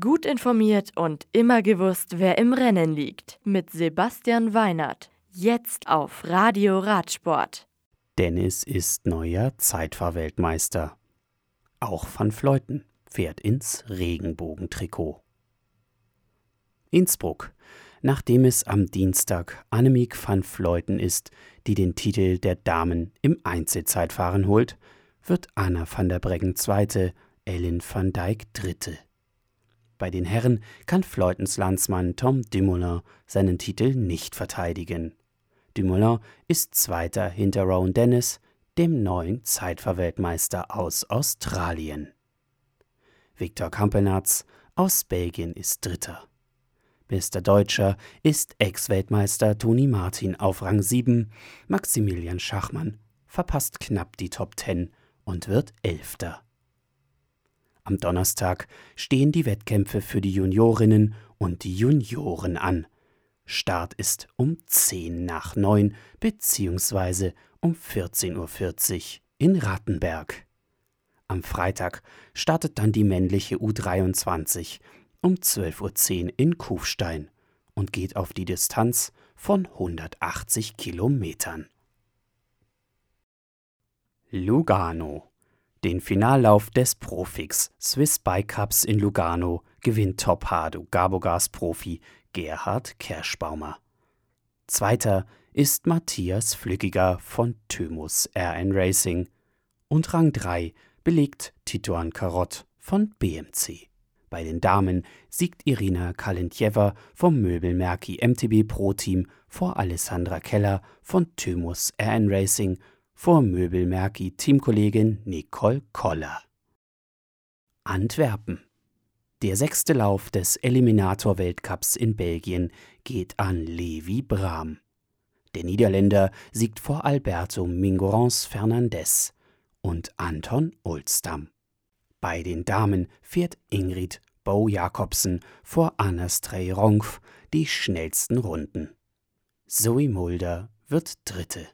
Gut informiert und immer gewusst, wer im Rennen liegt. Mit Sebastian Weinert. Jetzt auf Radio Radsport. Dennis ist neuer Zeitfahrweltmeister. Auch Van Fleuten fährt ins Regenbogentrikot. Innsbruck. Nachdem es am Dienstag Annemiek van Fleuten ist, die den Titel der Damen im Einzelzeitfahren holt, wird Anna van der Breggen Zweite, Ellen van Dijk Dritte. Bei den Herren kann Fleutens Landsmann Tom Dumoulin seinen Titel nicht verteidigen. Dumoulin ist Zweiter hinter Rowan Dennis, dem neuen Zeitfahrweltmeister aus Australien. Viktor Kampelnatz aus Belgien ist Dritter. Bester Deutscher ist Ex-Weltmeister Toni Martin auf Rang 7. Maximilian Schachmann verpasst knapp die Top 10 und wird Elfter. Am Donnerstag stehen die Wettkämpfe für die Juniorinnen und die Junioren an. Start ist um 10 nach 9 bzw. um 14.40 Uhr in Rattenberg. Am Freitag startet dann die männliche U23 um 12.10 Uhr in Kufstein und geht auf die Distanz von 180 Kilometern. Lugano den Finallauf des Profix Swiss Bike Cups in Lugano gewinnt Top Hado Gabogas Profi Gerhard Kerschbaumer. Zweiter ist Matthias Flückiger von Thymus RN Racing und Rang 3 belegt Titoan Karott von BMC. Bei den Damen siegt Irina Kalentjewa vom Möbelmerki MTB Pro Team vor Alessandra Keller von Thymus RN Racing vor Möbelmerki-Teamkollegin Nicole Koller. Antwerpen. Der sechste Lauf des Eliminator-Weltcups in Belgien geht an Levi Brahm. Der Niederländer siegt vor Alberto Mingorance Fernandez und Anton Olstam. Bei den Damen fährt Ingrid Bo Jakobsen vor Anna Strey-Ronf die schnellsten Runden. Zoe Mulder wird Dritte.